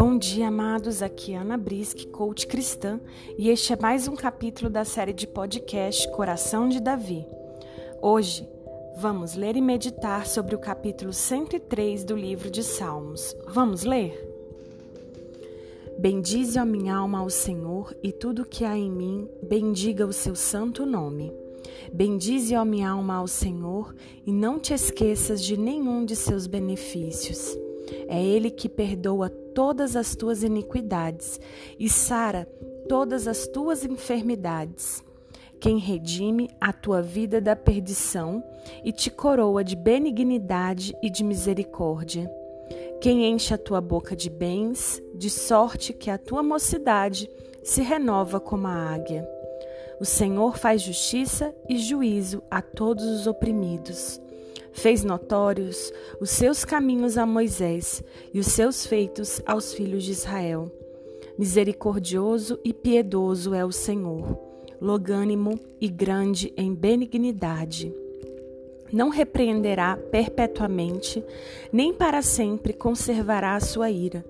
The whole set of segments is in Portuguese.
Bom dia, amados. Aqui é Ana Brisk, coach cristã, e este é mais um capítulo da série de podcast Coração de Davi. Hoje, vamos ler e meditar sobre o capítulo 103 do livro de Salmos. Vamos ler? Bendize a minha alma ao Senhor e tudo que há em mim, bendiga o seu santo nome. Bendize a minha alma ao Senhor e não te esqueças de nenhum de seus benefícios. É Ele que perdoa todas as tuas iniquidades e sara todas as tuas enfermidades. Quem redime a tua vida da perdição e te coroa de benignidade e de misericórdia. Quem enche a tua boca de bens, de sorte que a tua mocidade se renova como a águia. O Senhor faz justiça e juízo a todos os oprimidos fez notórios os seus caminhos a Moisés e os seus feitos aos filhos de Israel. Misericordioso e piedoso é o Senhor, logânimo e grande em benignidade. Não repreenderá perpetuamente, nem para sempre conservará a sua ira.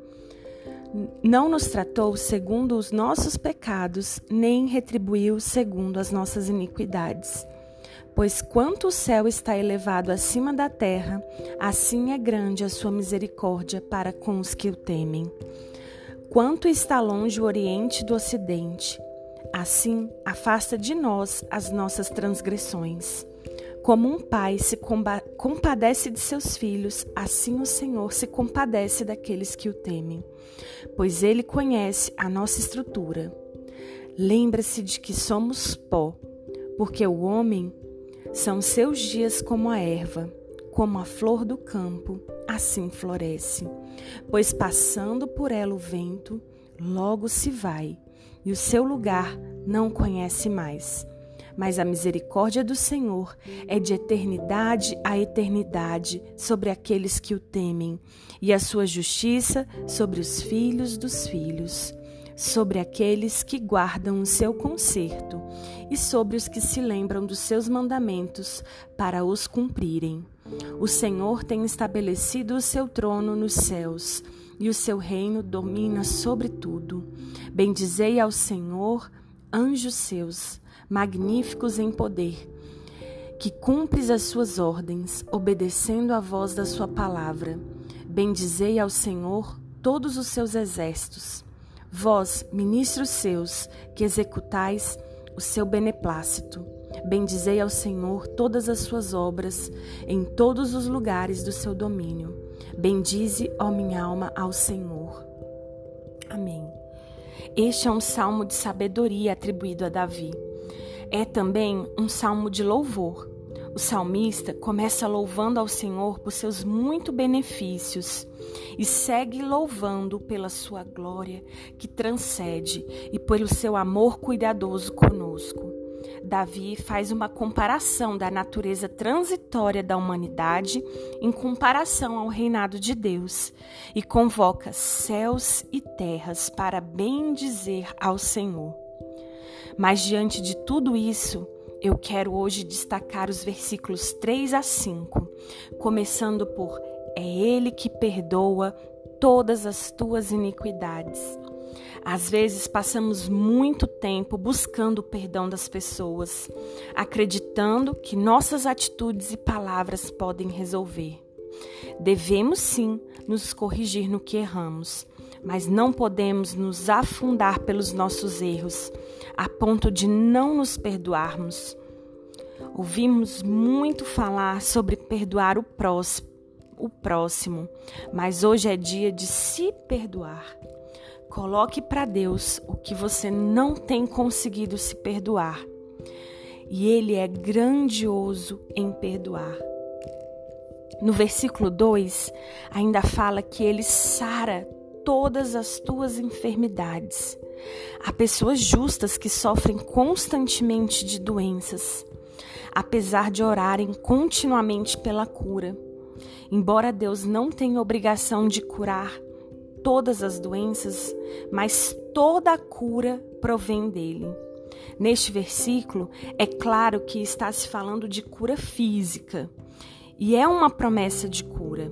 Não nos tratou segundo os nossos pecados, nem retribuiu segundo as nossas iniquidades. Pois quanto o céu está elevado acima da terra, assim é grande a sua misericórdia para com os que o temem. Quanto está longe o oriente do ocidente, assim afasta de nós as nossas transgressões. Como um pai se compadece de seus filhos, assim o Senhor se compadece daqueles que o temem, pois ele conhece a nossa estrutura. Lembra-se de que somos pó, porque o homem são seus dias como a erva, como a flor do campo, assim floresce. Pois passando por ela o vento, logo se vai, e o seu lugar não conhece mais. Mas a misericórdia do Senhor é de eternidade a eternidade sobre aqueles que o temem, e a sua justiça sobre os filhos dos filhos sobre aqueles que guardam o seu conserto e sobre os que se lembram dos seus mandamentos para os cumprirem. O Senhor tem estabelecido o seu trono nos céus e o seu reino domina sobre tudo. Bendizei ao Senhor, anjos seus, magníficos em poder, que cumpres as suas ordens, obedecendo à voz da sua palavra. Bendizei ao Senhor todos os seus exércitos Vós, ministros seus, que executais o seu beneplácito, bendizei ao Senhor todas as suas obras em todos os lugares do seu domínio. Bendize, ó minha alma, ao Senhor. Amém. Este é um salmo de sabedoria atribuído a Davi. É também um salmo de louvor. O salmista começa louvando ao Senhor por seus muitos benefícios e segue louvando pela sua glória que transcende e pelo seu amor cuidadoso conosco. Davi faz uma comparação da natureza transitória da humanidade em comparação ao reinado de Deus e convoca céus e terras para bem dizer ao Senhor. Mas diante de tudo isso, eu quero hoje destacar os versículos 3 a 5, começando por É Ele que perdoa todas as tuas iniquidades. Às vezes passamos muito tempo buscando o perdão das pessoas, acreditando que nossas atitudes e palavras podem resolver. Devemos sim nos corrigir no que erramos, mas não podemos nos afundar pelos nossos erros, a ponto de não nos perdoarmos. Ouvimos muito falar sobre perdoar o próximo, o próximo, mas hoje é dia de se perdoar. Coloque para Deus o que você não tem conseguido se perdoar. E Ele é grandioso em perdoar. No versículo 2, ainda fala que Ele sara todas as tuas enfermidades. Há pessoas justas que sofrem constantemente de doenças, apesar de orarem continuamente pela cura. Embora Deus não tenha obrigação de curar todas as doenças, mas toda a cura provém dele. Neste versículo, é claro que está se falando de cura física, e é uma promessa de cura.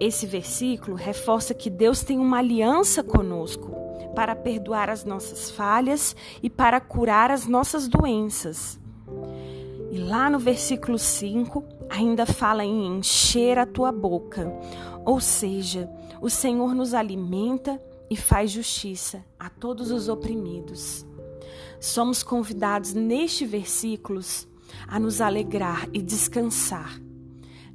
Esse versículo reforça que Deus tem uma aliança conosco para perdoar as nossas falhas e para curar as nossas doenças. E lá no versículo 5 ainda fala em encher a tua boca, ou seja, o Senhor nos alimenta e faz justiça a todos os oprimidos. Somos convidados neste versículos a nos alegrar e descansar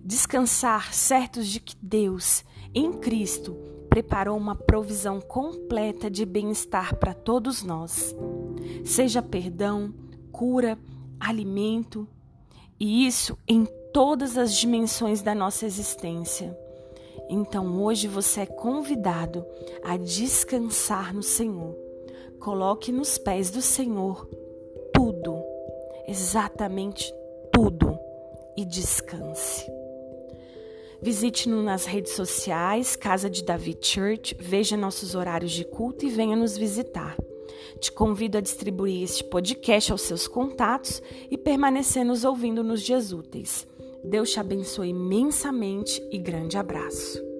descansar certos de que Deus, em Cristo, preparou uma provisão completa de bem-estar para todos nós. Seja perdão, cura, alimento, e isso em todas as dimensões da nossa existência. Então hoje você é convidado a descansar no Senhor. Coloque nos pés do Senhor tudo, exatamente tudo, e descanse. Visite-nos nas redes sociais, Casa de Davi Church, veja nossos horários de culto e venha nos visitar. Te convido a distribuir este podcast aos seus contatos e permanecer nos ouvindo nos dias úteis. Deus te abençoe imensamente e grande abraço.